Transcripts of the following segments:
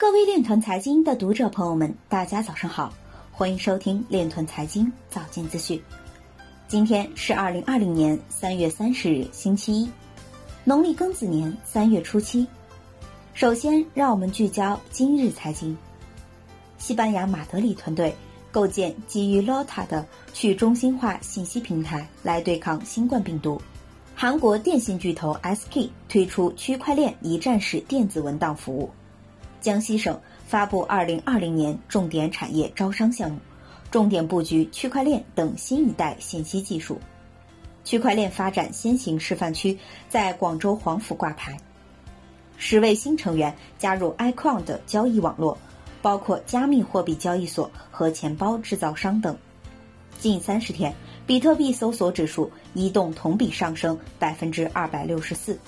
各位链团财经的读者朋友们，大家早上好，欢迎收听链团财经早间资讯。今天是二零二零年三月三十日，星期一，农历庚子年三月初七。首先，让我们聚焦今日财经。西班牙马德里团队构建基于 LOTA 的去中心化信息平台来对抗新冠病毒。韩国电信巨头 SK 推出区块链一站式电子文档服务。江西省发布二零二零年重点产业招商项目，重点布局区块链等新一代信息技术。区块链发展先行示范区在广州黄埔挂牌。十位新成员加入 ICON 的交易网络。包括加密货币交易所和钱包制造商等。近三十天，比特币搜索指数移动同比上升百分之二百六十四。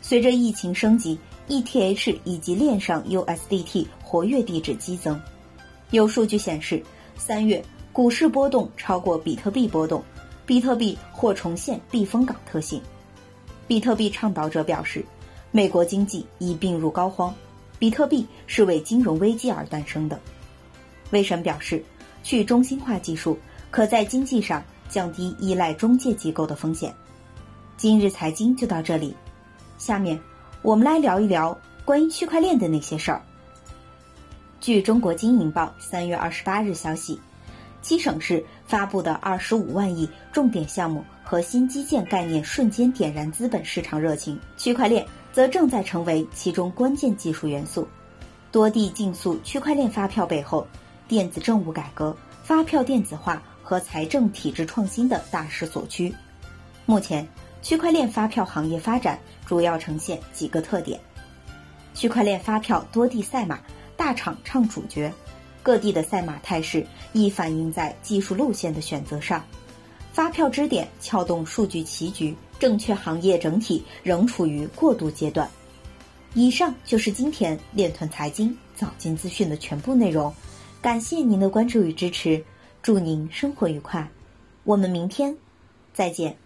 随着疫情升级，ETH 以及链上 USDT 活跃地址激增。有数据显示，三月股市波动超过比特币波动，比特币或重现避风港特性。比特币倡导者表示，美国经济已病入膏肓。比特币是为金融危机而诞生的。威神表示，去中心化技术可在经济上降低依赖中介机构的风险。今日财经就到这里，下面我们来聊一聊关于区块链的那些事儿。据中国经营报三月二十八日消息，七省市发布的二十五万亿重点项目和新基建概念瞬间点燃资本市场热情，区块链。则正在成为其中关键技术元素。多地竞速区块链发票背后，电子政务改革、发票电子化和财政体制创新的大势所趋。目前，区块链发票行业发展主要呈现几个特点：区块链发票多地赛马，大厂唱主角，各地的赛马态势亦反映在技术路线的选择上。发票支点撬动数据棋局。证券行业整体仍处于过渡阶段。以上就是今天链团财经早间资讯的全部内容，感谢您的关注与支持，祝您生活愉快，我们明天再见。